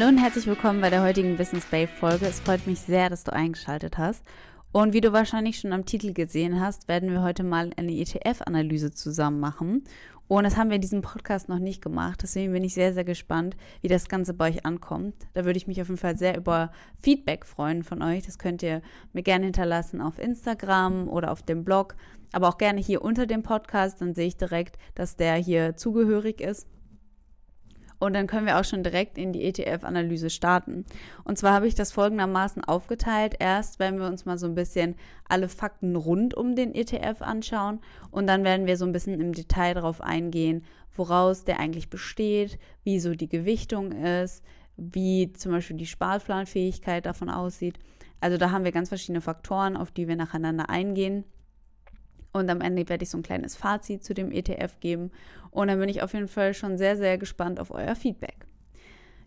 Hallo und herzlich willkommen bei der heutigen Business Bay Folge. Es freut mich sehr, dass du eingeschaltet hast. Und wie du wahrscheinlich schon am Titel gesehen hast, werden wir heute mal eine ETF-Analyse zusammen machen. Und das haben wir in diesem Podcast noch nicht gemacht. Deswegen bin ich sehr, sehr gespannt, wie das Ganze bei euch ankommt. Da würde ich mich auf jeden Fall sehr über Feedback freuen von euch. Das könnt ihr mir gerne hinterlassen auf Instagram oder auf dem Blog, aber auch gerne hier unter dem Podcast. Dann sehe ich direkt, dass der hier zugehörig ist. Und dann können wir auch schon direkt in die ETF-Analyse starten. Und zwar habe ich das folgendermaßen aufgeteilt. Erst werden wir uns mal so ein bisschen alle Fakten rund um den ETF anschauen und dann werden wir so ein bisschen im Detail darauf eingehen, woraus der eigentlich besteht, wie so die Gewichtung ist, wie zum Beispiel die Sparplanfähigkeit davon aussieht. Also da haben wir ganz verschiedene Faktoren, auf die wir nacheinander eingehen. Und am Ende werde ich so ein kleines Fazit zu dem ETF geben. Und dann bin ich auf jeden Fall schon sehr, sehr gespannt auf euer Feedback.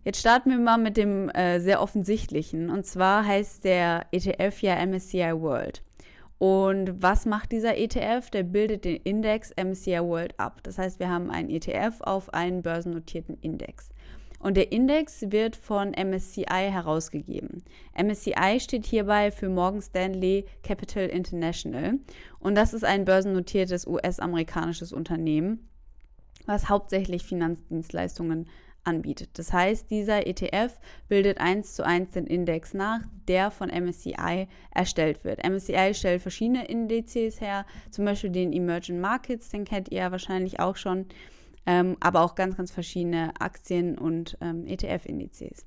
Jetzt starten wir mal mit dem äh, sehr offensichtlichen. Und zwar heißt der ETF ja MSCI World. Und was macht dieser ETF? Der bildet den Index MSCI World ab. Das heißt, wir haben einen ETF auf einen börsennotierten Index. Und der Index wird von MSCI herausgegeben. MSCI steht hierbei für Morgan Stanley Capital International. Und das ist ein börsennotiertes US-amerikanisches Unternehmen, was hauptsächlich Finanzdienstleistungen anbietet. Das heißt, dieser ETF bildet eins zu eins den Index nach, der von MSCI erstellt wird. MSCI stellt verschiedene Indizes her, zum Beispiel den Emerging Markets, den kennt ihr ja wahrscheinlich auch schon ähm, aber auch ganz, ganz verschiedene Aktien- und ähm, ETF-Indizes.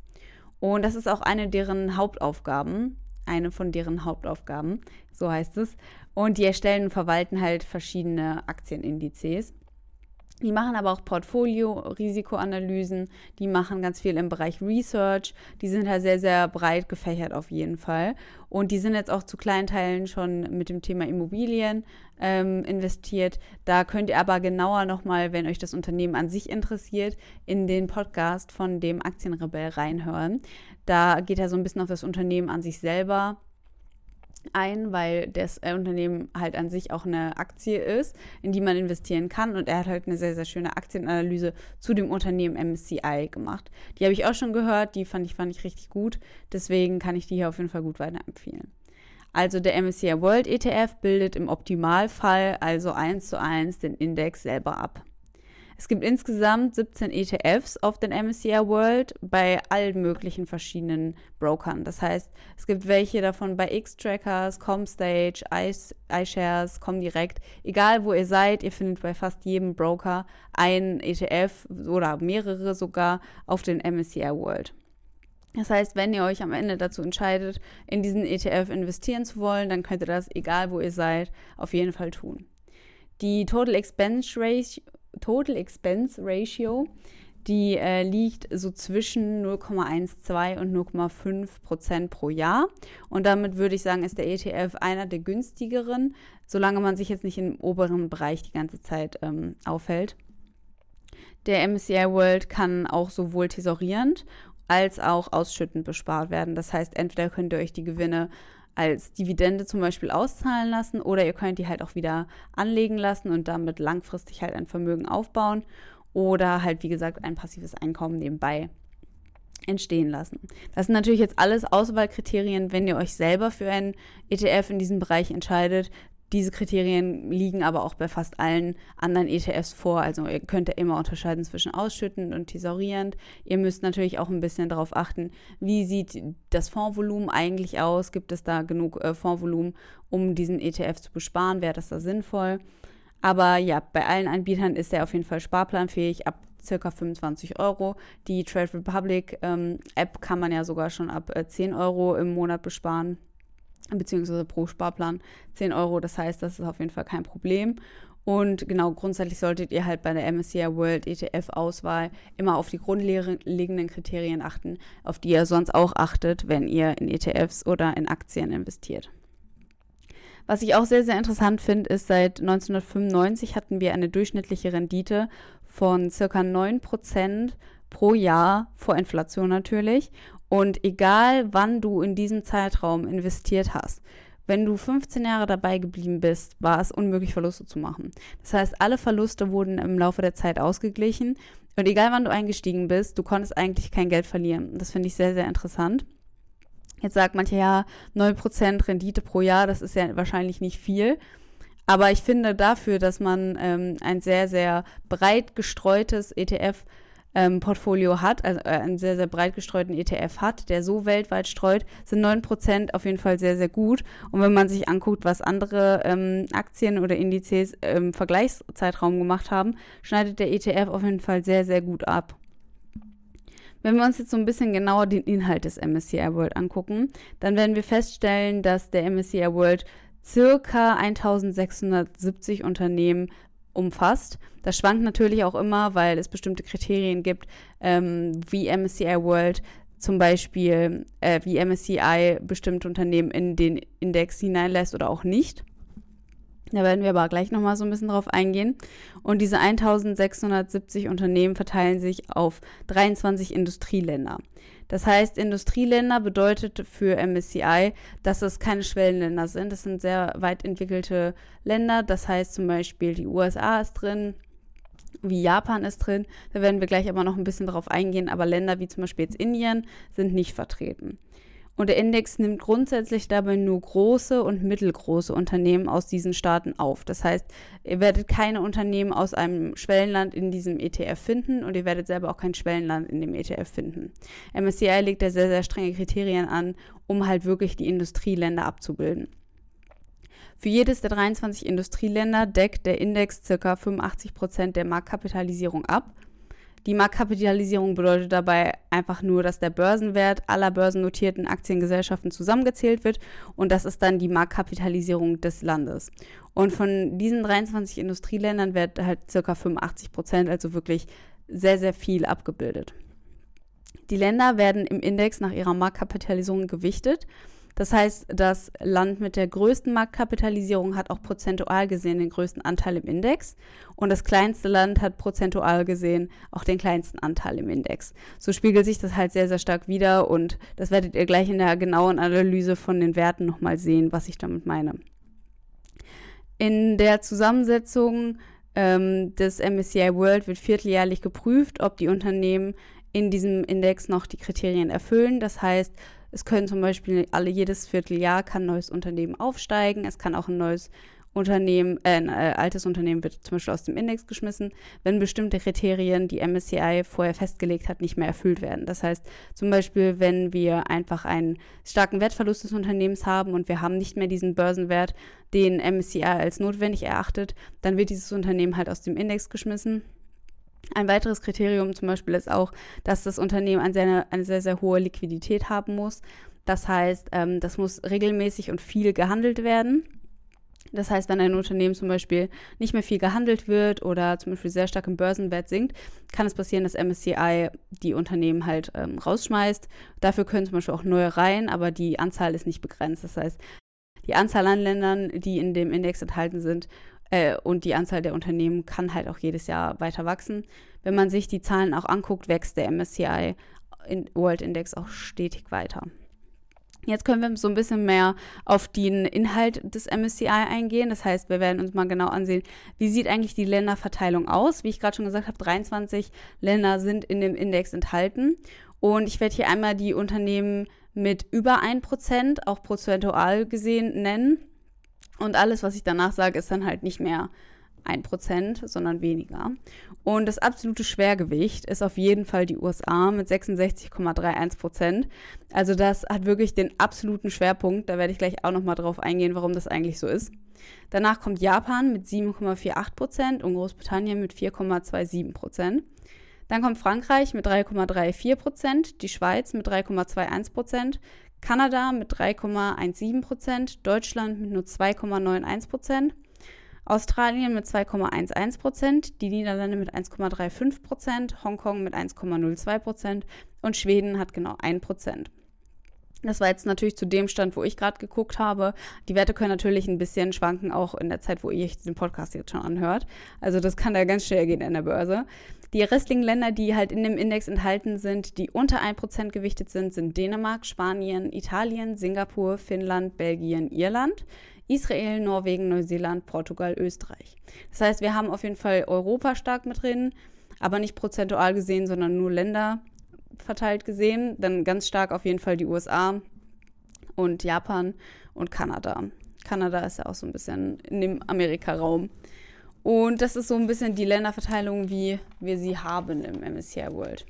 Und das ist auch eine deren Hauptaufgaben, eine von deren Hauptaufgaben, so heißt es. Und die erstellen und verwalten halt verschiedene Aktienindizes. Die machen aber auch Portfolio-Risikoanalysen, die machen ganz viel im Bereich Research, die sind halt sehr, sehr breit gefächert auf jeden Fall. Und die sind jetzt auch zu kleinen Teilen schon mit dem Thema Immobilien ähm, investiert. Da könnt ihr aber genauer nochmal, wenn euch das Unternehmen an sich interessiert, in den Podcast von dem Aktienrebell reinhören. Da geht er so ein bisschen auf das Unternehmen an sich selber ein, weil das äh, Unternehmen halt an sich auch eine Aktie ist, in die man investieren kann. Und er hat halt eine sehr, sehr schöne Aktienanalyse zu dem Unternehmen MSCI gemacht. Die habe ich auch schon gehört, die fand ich, fand ich richtig gut. Deswegen kann ich die hier auf jeden Fall gut weiterempfehlen. Also der MSCI World ETF bildet im Optimalfall also eins zu eins den Index selber ab. Es gibt insgesamt 17 ETFs auf den MSCI World bei allen möglichen verschiedenen Brokern. Das heißt, es gibt welche davon bei X-Trackers, Comstage, iShares, Comdirect. Egal wo ihr seid, ihr findet bei fast jedem Broker einen ETF oder mehrere sogar auf den MSCI World. Das heißt, wenn ihr euch am Ende dazu entscheidet, in diesen ETF investieren zu wollen, dann könnt ihr das, egal wo ihr seid, auf jeden Fall tun. Die Total Expense Total Expense Ratio, die äh, liegt so zwischen 0,12 und 0,5 Prozent pro Jahr. Und damit würde ich sagen, ist der ETF einer der günstigeren, solange man sich jetzt nicht im oberen Bereich die ganze Zeit ähm, aufhält. Der MSCI World kann auch sowohl tesorierend als auch ausschüttend bespart werden. Das heißt, entweder könnt ihr euch die Gewinne als Dividende zum Beispiel auszahlen lassen oder ihr könnt die halt auch wieder anlegen lassen und damit langfristig halt ein Vermögen aufbauen oder halt, wie gesagt, ein passives Einkommen nebenbei entstehen lassen. Das sind natürlich jetzt alles Auswahlkriterien, wenn ihr euch selber für einen ETF in diesem Bereich entscheidet. Diese Kriterien liegen aber auch bei fast allen anderen ETFs vor. Also ihr könnt ja immer unterscheiden zwischen ausschüttend und thesaurierend. Ihr müsst natürlich auch ein bisschen darauf achten, wie sieht das Fondsvolumen eigentlich aus? Gibt es da genug äh, Fondsvolumen, um diesen ETF zu besparen? Wäre das da sinnvoll? Aber ja, bei allen Anbietern ist er auf jeden Fall sparplanfähig ab circa 25 Euro. Die Trade Republic ähm, App kann man ja sogar schon ab äh, 10 Euro im Monat besparen beziehungsweise pro Sparplan 10 Euro. Das heißt, das ist auf jeden Fall kein Problem. Und genau, grundsätzlich solltet ihr halt bei der MSCI World ETF-Auswahl immer auf die grundlegenden Kriterien achten, auf die ihr sonst auch achtet, wenn ihr in ETFs oder in Aktien investiert. Was ich auch sehr, sehr interessant finde, ist, seit 1995 hatten wir eine durchschnittliche Rendite von circa 9% pro Jahr vor Inflation natürlich. Und egal, wann du in diesem Zeitraum investiert hast, wenn du 15 Jahre dabei geblieben bist, war es unmöglich, Verluste zu machen. Das heißt, alle Verluste wurden im Laufe der Zeit ausgeglichen. Und egal wann du eingestiegen bist, du konntest eigentlich kein Geld verlieren. Das finde ich sehr, sehr interessant. Jetzt sagt manche ja, 9% Rendite pro Jahr, das ist ja wahrscheinlich nicht viel. Aber ich finde dafür, dass man ähm, ein sehr, sehr breit gestreutes ETF ähm, Portfolio hat, also äh, einen sehr, sehr breit gestreuten ETF hat, der so weltweit streut, sind 9% auf jeden Fall sehr, sehr gut. Und wenn man sich anguckt, was andere ähm, Aktien oder Indizes im Vergleichszeitraum gemacht haben, schneidet der ETF auf jeden Fall sehr, sehr gut ab. Wenn wir uns jetzt so ein bisschen genauer den Inhalt des MSCI World angucken, dann werden wir feststellen, dass der MSCI World circa 1670 Unternehmen umfasst. Das schwankt natürlich auch immer, weil es bestimmte Kriterien gibt, ähm, wie MSCI World zum Beispiel, äh, wie MSCI bestimmte Unternehmen in den Index hineinlässt oder auch nicht. Da werden wir aber gleich nochmal so ein bisschen drauf eingehen. Und diese 1670 Unternehmen verteilen sich auf 23 Industrieländer. Das heißt, Industrieländer bedeutet für MSCI, dass es keine Schwellenländer sind. Das sind sehr weit entwickelte Länder. Das heißt zum Beispiel, die USA ist drin, wie Japan ist drin. Da werden wir gleich aber noch ein bisschen drauf eingehen. Aber Länder wie zum Beispiel jetzt Indien sind nicht vertreten. Und der Index nimmt grundsätzlich dabei nur große und mittelgroße Unternehmen aus diesen Staaten auf. Das heißt, ihr werdet keine Unternehmen aus einem Schwellenland in diesem ETF finden und ihr werdet selber auch kein Schwellenland in dem ETF finden. MSCI legt da sehr, sehr strenge Kriterien an, um halt wirklich die Industrieländer abzubilden. Für jedes der 23 Industrieländer deckt der Index ca. 85 Prozent der Marktkapitalisierung ab die Marktkapitalisierung bedeutet dabei einfach nur, dass der Börsenwert aller börsennotierten Aktiengesellschaften zusammengezählt wird und das ist dann die Marktkapitalisierung des Landes. Und von diesen 23 Industrieländern wird halt circa 85 Prozent, also wirklich sehr, sehr viel abgebildet. Die Länder werden im Index nach ihrer Marktkapitalisierung gewichtet das heißt, das Land mit der größten Marktkapitalisierung hat auch prozentual gesehen den größten Anteil im Index und das kleinste Land hat prozentual gesehen auch den kleinsten Anteil im Index. So spiegelt sich das halt sehr, sehr stark wieder und das werdet ihr gleich in der genauen Analyse von den Werten nochmal sehen, was ich damit meine. In der Zusammensetzung ähm, des MSCI World wird vierteljährlich geprüft, ob die Unternehmen in diesem Index noch die Kriterien erfüllen. Das heißt, es können zum Beispiel alle jedes Vierteljahr kann ein neues Unternehmen aufsteigen. Es kann auch ein neues Unternehmen, äh, ein äh, altes Unternehmen wird zum Beispiel aus dem Index geschmissen, wenn bestimmte Kriterien, die MSCI vorher festgelegt hat, nicht mehr erfüllt werden. Das heißt zum Beispiel, wenn wir einfach einen starken Wertverlust des Unternehmens haben und wir haben nicht mehr diesen Börsenwert, den MSCI als notwendig erachtet, dann wird dieses Unternehmen halt aus dem Index geschmissen. Ein weiteres Kriterium zum Beispiel ist auch, dass das Unternehmen eine sehr, eine sehr, sehr hohe Liquidität haben muss. Das heißt, ähm, das muss regelmäßig und viel gehandelt werden. Das heißt, wenn ein Unternehmen zum Beispiel nicht mehr viel gehandelt wird oder zum Beispiel sehr stark im Börsenwert sinkt, kann es passieren, dass MSCI die Unternehmen halt ähm, rausschmeißt. Dafür können zum Beispiel auch neue rein, aber die Anzahl ist nicht begrenzt. Das heißt, die Anzahl an Ländern, die in dem Index enthalten sind, äh, und die Anzahl der Unternehmen kann halt auch jedes Jahr weiter wachsen. Wenn man sich die Zahlen auch anguckt, wächst der MSCI World Index auch stetig weiter. Jetzt können wir so ein bisschen mehr auf den Inhalt des MSCI eingehen. Das heißt, wir werden uns mal genau ansehen, wie sieht eigentlich die Länderverteilung aus. Wie ich gerade schon gesagt habe, 23 Länder sind in dem Index enthalten. Und ich werde hier einmal die Unternehmen mit über 1%, auch prozentual gesehen, nennen. Und alles, was ich danach sage, ist dann halt nicht mehr 1%, sondern weniger. Und das absolute Schwergewicht ist auf jeden Fall die USA mit 66,31%. Also das hat wirklich den absoluten Schwerpunkt. Da werde ich gleich auch nochmal drauf eingehen, warum das eigentlich so ist. Danach kommt Japan mit 7,48% und Großbritannien mit 4,27%. Dann kommt Frankreich mit 3,34%, die Schweiz mit 3,21%, Kanada mit 3,17 Prozent, Deutschland mit nur 2,91 Prozent, Australien mit 2,11 Prozent, die Niederlande mit 1,35 Prozent, Hongkong mit 1,02 Prozent und Schweden hat genau 1 Prozent. Das war jetzt natürlich zu dem Stand, wo ich gerade geguckt habe. Die Werte können natürlich ein bisschen schwanken, auch in der Zeit, wo ihr den Podcast jetzt schon anhört. Also das kann da ganz schnell gehen in der Börse. Die restlichen Länder, die halt in dem Index enthalten sind, die unter 1% gewichtet sind, sind Dänemark, Spanien, Italien, Singapur, Finnland, Belgien, Irland, Israel, Norwegen, Neuseeland, Portugal, Österreich. Das heißt, wir haben auf jeden Fall Europa stark mit drin, aber nicht prozentual gesehen, sondern nur Länder verteilt gesehen. Dann ganz stark auf jeden Fall die USA und Japan und Kanada. Kanada ist ja auch so ein bisschen in dem Amerika-Raum. Und das ist so ein bisschen die Länderverteilung, wie wir sie haben im MSCI World.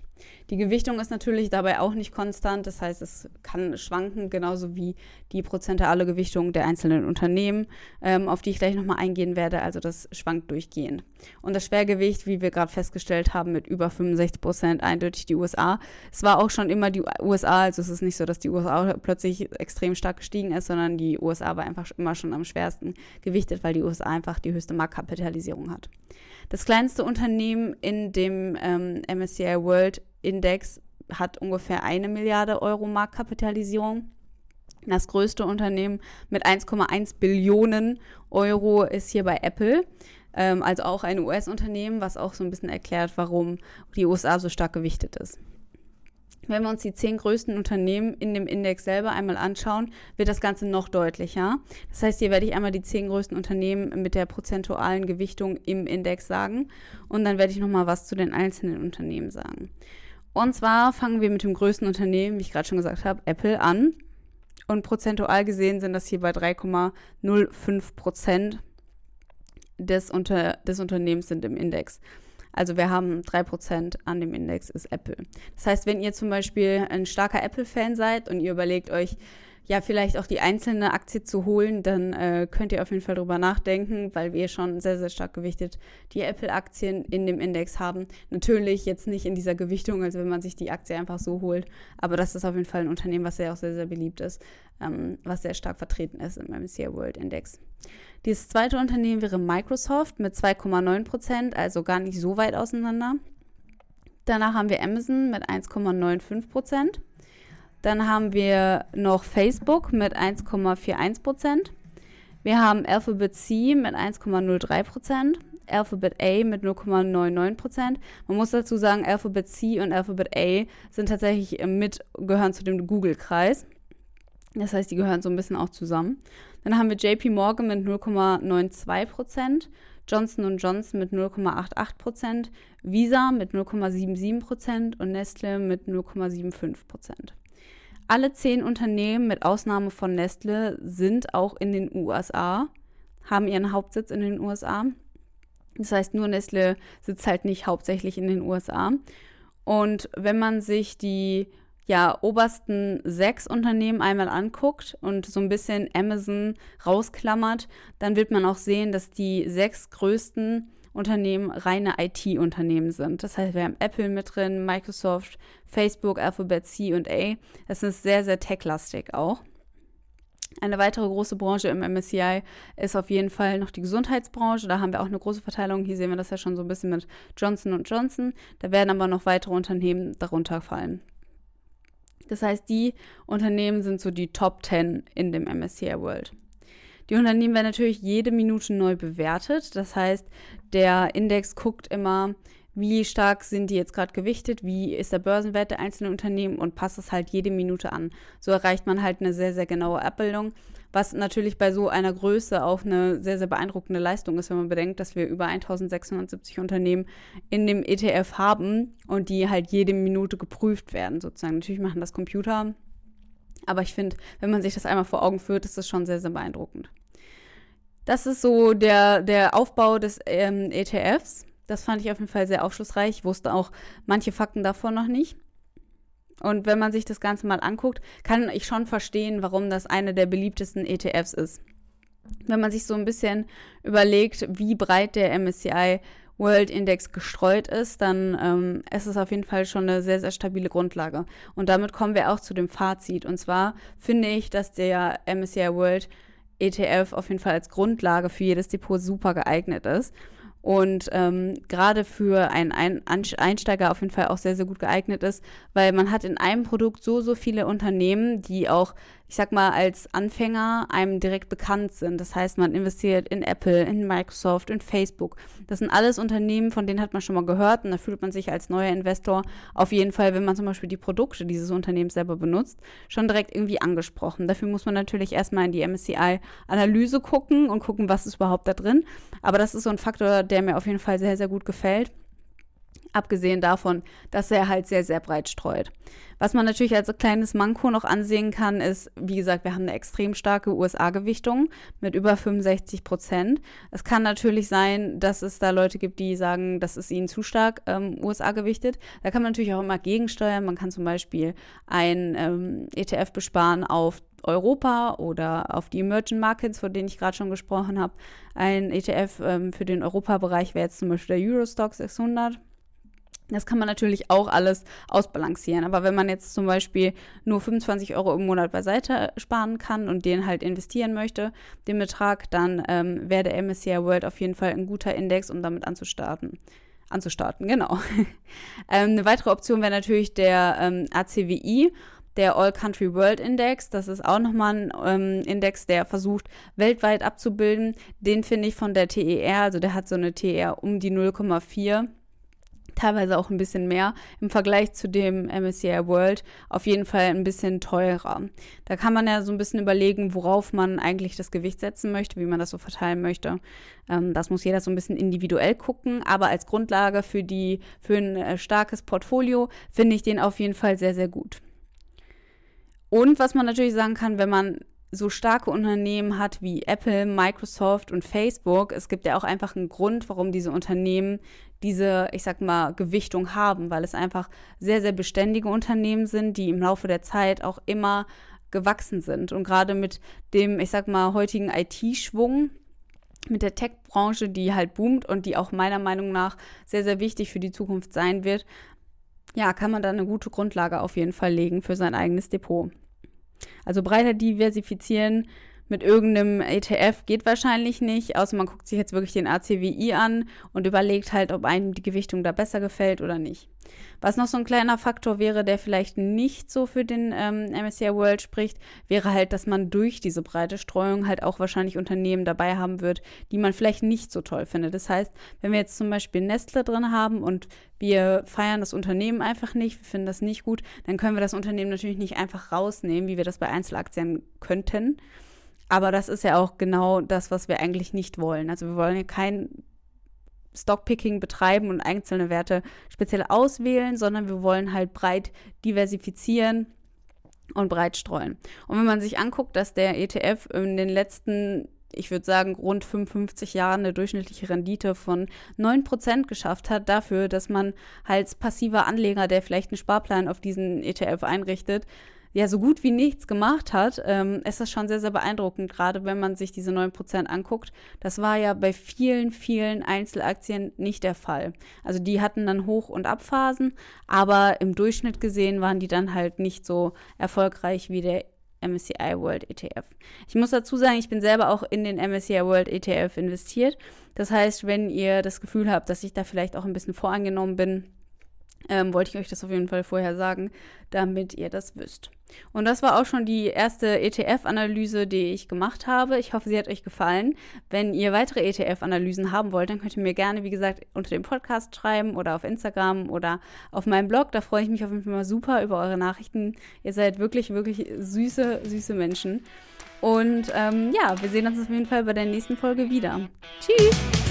Die Gewichtung ist natürlich dabei auch nicht konstant, das heißt, es kann schwanken, genauso wie die prozentuale Gewichtung der einzelnen Unternehmen, ähm, auf die ich gleich nochmal eingehen werde. Also das schwankt durchgehend. Und das Schwergewicht, wie wir gerade festgestellt haben, mit über 65 Prozent eindeutig die USA. Es war auch schon immer die USA, also es ist nicht so, dass die USA plötzlich extrem stark gestiegen ist, sondern die USA war einfach immer schon am schwersten gewichtet, weil die USA einfach die höchste Marktkapitalisierung hat. Das kleinste Unternehmen in dem ähm, MSCI World Index hat ungefähr eine Milliarde Euro Marktkapitalisierung. Das größte Unternehmen mit 1,1 Billionen Euro ist hier bei Apple, ähm, also auch ein US-Unternehmen, was auch so ein bisschen erklärt, warum die USA so stark gewichtet ist. Wenn wir uns die zehn größten Unternehmen in dem Index selber einmal anschauen, wird das Ganze noch deutlicher. Das heißt, hier werde ich einmal die zehn größten Unternehmen mit der prozentualen Gewichtung im Index sagen und dann werde ich nochmal was zu den einzelnen Unternehmen sagen. Und zwar fangen wir mit dem größten Unternehmen, wie ich gerade schon gesagt habe, Apple an. Und prozentual gesehen sind das hier bei 3,05 Prozent des, unter, des Unternehmens sind im Index. Also wir haben 3% an dem Index ist Apple. Das heißt, wenn ihr zum Beispiel ein starker Apple-Fan seid und ihr überlegt euch, ja, vielleicht auch die einzelne Aktie zu holen, dann äh, könnt ihr auf jeden Fall drüber nachdenken, weil wir schon sehr, sehr stark gewichtet die Apple-Aktien in dem Index haben. Natürlich jetzt nicht in dieser Gewichtung, als wenn man sich die Aktie einfach so holt, aber das ist auf jeden Fall ein Unternehmen, was ja auch sehr, sehr beliebt ist, ähm, was sehr stark vertreten ist im MSCI World Index. Dieses zweite Unternehmen wäre Microsoft mit 2,9 Prozent, also gar nicht so weit auseinander. Danach haben wir Amazon mit 1,95 Prozent. Dann haben wir noch Facebook mit 1,41 Prozent. Wir haben Alphabet C mit 1,03 Prozent. Alphabet A mit 0,99 Prozent. Man muss dazu sagen, Alphabet C und Alphabet A sind tatsächlich mit, gehören zu dem Google-Kreis. Das heißt, die gehören so ein bisschen auch zusammen. Dann haben wir JP Morgan mit 0,92 Prozent, Johnson Johnson mit 0,88 Prozent, Visa mit 0,77 Prozent und Nestle mit 0,75 Prozent. Alle zehn Unternehmen mit Ausnahme von Nestle sind auch in den USA, haben ihren Hauptsitz in den USA. Das heißt, nur Nestle sitzt halt nicht hauptsächlich in den USA. Und wenn man sich die ja, obersten sechs Unternehmen einmal anguckt und so ein bisschen Amazon rausklammert, dann wird man auch sehen, dass die sechs größten Unternehmen reine IT-Unternehmen sind. Das heißt, wir haben Apple mit drin, Microsoft, Facebook, Alphabet C und A. Das ist sehr, sehr tech-lastig auch. Eine weitere große Branche im MSCI ist auf jeden Fall noch die Gesundheitsbranche. Da haben wir auch eine große Verteilung. Hier sehen wir das ja schon so ein bisschen mit Johnson Johnson. Da werden aber noch weitere Unternehmen darunter fallen. Das heißt, die Unternehmen sind so die Top 10 in dem MSCI World. Die Unternehmen werden natürlich jede Minute neu bewertet. Das heißt, der Index guckt immer, wie stark sind die jetzt gerade gewichtet, wie ist der Börsenwert der einzelnen Unternehmen und passt es halt jede Minute an. So erreicht man halt eine sehr, sehr genaue Abbildung, was natürlich bei so einer Größe auch eine sehr, sehr beeindruckende Leistung ist, wenn man bedenkt, dass wir über 1670 Unternehmen in dem ETF haben und die halt jede Minute geprüft werden, sozusagen. Natürlich machen das Computer, aber ich finde, wenn man sich das einmal vor Augen führt, ist das schon sehr, sehr beeindruckend. Das ist so der, der Aufbau des ähm, ETFs. Das fand ich auf jeden Fall sehr aufschlussreich. Ich wusste auch manche Fakten davon noch nicht. Und wenn man sich das Ganze mal anguckt, kann ich schon verstehen, warum das eine der beliebtesten ETFs ist. Wenn man sich so ein bisschen überlegt, wie breit der MSCI World Index gestreut ist, dann ähm, ist es auf jeden Fall schon eine sehr, sehr stabile Grundlage. Und damit kommen wir auch zu dem Fazit. Und zwar finde ich, dass der MSCI World ETF auf jeden Fall als Grundlage für jedes Depot super geeignet ist. Und ähm, gerade für einen Einsteiger auf jeden Fall auch sehr, sehr gut geeignet ist, weil man hat in einem Produkt so, so viele Unternehmen, die auch ich sag mal, als Anfänger einem direkt bekannt sind. Das heißt, man investiert in Apple, in Microsoft, in Facebook. Das sind alles Unternehmen, von denen hat man schon mal gehört und da fühlt man sich als neuer Investor auf jeden Fall, wenn man zum Beispiel die Produkte dieses Unternehmens selber benutzt, schon direkt irgendwie angesprochen. Dafür muss man natürlich erstmal in die MSCI-Analyse gucken und gucken, was ist überhaupt da drin. Aber das ist so ein Faktor, der mir auf jeden Fall sehr, sehr gut gefällt. Abgesehen davon, dass er halt sehr, sehr breit streut. Was man natürlich als kleines Manko noch ansehen kann, ist, wie gesagt, wir haben eine extrem starke USA-Gewichtung mit über 65 Prozent. Es kann natürlich sein, dass es da Leute gibt, die sagen, das ist ihnen zu stark ähm, USA gewichtet. Da kann man natürlich auch immer gegensteuern. Man kann zum Beispiel ein ähm, ETF besparen auf Europa oder auf die Emerging Markets, von denen ich gerade schon gesprochen habe. Ein ETF ähm, für den Europabereich wäre jetzt zum Beispiel der Eurostock 600. Das kann man natürlich auch alles ausbalancieren. Aber wenn man jetzt zum Beispiel nur 25 Euro im Monat beiseite sparen kann und den halt investieren möchte, den Betrag, dann ähm, wäre der MSCI World auf jeden Fall ein guter Index, um damit anzustarten. Anzustarten, genau. ähm, eine weitere Option wäre natürlich der ähm, ACWI der All Country World Index. Das ist auch nochmal ein ähm, Index, der versucht, weltweit abzubilden. Den finde ich von der TER, also der hat so eine TER um die 0,4 teilweise auch ein bisschen mehr im Vergleich zu dem MSCI World auf jeden Fall ein bisschen teurer. Da kann man ja so ein bisschen überlegen, worauf man eigentlich das Gewicht setzen möchte, wie man das so verteilen möchte. Ähm, das muss jeder so ein bisschen individuell gucken, aber als Grundlage für die für ein äh, starkes Portfolio finde ich den auf jeden Fall sehr sehr gut. Und was man natürlich sagen kann, wenn man so starke Unternehmen hat wie Apple, Microsoft und Facebook, es gibt ja auch einfach einen Grund, warum diese Unternehmen diese, ich sag mal, Gewichtung haben, weil es einfach sehr, sehr beständige Unternehmen sind, die im Laufe der Zeit auch immer gewachsen sind. Und gerade mit dem, ich sag mal, heutigen IT-Schwung, mit der Tech-Branche, die halt boomt und die auch meiner Meinung nach sehr, sehr wichtig für die Zukunft sein wird, ja, kann man da eine gute Grundlage auf jeden Fall legen für sein eigenes Depot. Also breiter diversifizieren mit irgendeinem ETF geht wahrscheinlich nicht, außer man guckt sich jetzt wirklich den ACWI an und überlegt halt, ob einem die Gewichtung da besser gefällt oder nicht. Was noch so ein kleiner Faktor wäre, der vielleicht nicht so für den ähm, MSCI World spricht, wäre halt, dass man durch diese breite Streuung halt auch wahrscheinlich Unternehmen dabei haben wird, die man vielleicht nicht so toll findet. Das heißt, wenn wir jetzt zum Beispiel Nestle drin haben und wir feiern das Unternehmen einfach nicht, wir finden das nicht gut, dann können wir das Unternehmen natürlich nicht einfach rausnehmen, wie wir das bei Einzelaktien könnten. Aber das ist ja auch genau das, was wir eigentlich nicht wollen. Also wir wollen ja kein Stockpicking betreiben und einzelne Werte speziell auswählen, sondern wir wollen halt breit diversifizieren und breit streuen. Und wenn man sich anguckt, dass der ETF in den letzten ich würde sagen, rund 55 Jahren eine durchschnittliche Rendite von 9% geschafft hat, dafür, dass man als passiver Anleger, der vielleicht einen Sparplan auf diesen ETF einrichtet, ja so gut wie nichts gemacht hat, ähm, ist das schon sehr, sehr beeindruckend, gerade wenn man sich diese 9% anguckt. Das war ja bei vielen, vielen Einzelaktien nicht der Fall. Also die hatten dann Hoch- und Abphasen, aber im Durchschnitt gesehen waren die dann halt nicht so erfolgreich wie der MSCI World ETF. Ich muss dazu sagen, ich bin selber auch in den MSCI World ETF investiert. Das heißt, wenn ihr das Gefühl habt, dass ich da vielleicht auch ein bisschen vorangenommen bin, ähm, wollte ich euch das auf jeden Fall vorher sagen, damit ihr das wisst. Und das war auch schon die erste ETF-Analyse, die ich gemacht habe. Ich hoffe, sie hat euch gefallen. Wenn ihr weitere ETF-Analysen haben wollt, dann könnt ihr mir gerne, wie gesagt, unter dem Podcast schreiben oder auf Instagram oder auf meinem Blog. Da freue ich mich auf jeden Fall mal super über eure Nachrichten. Ihr seid wirklich, wirklich süße, süße Menschen. Und ähm, ja, wir sehen uns auf jeden Fall bei der nächsten Folge wieder. Tschüss!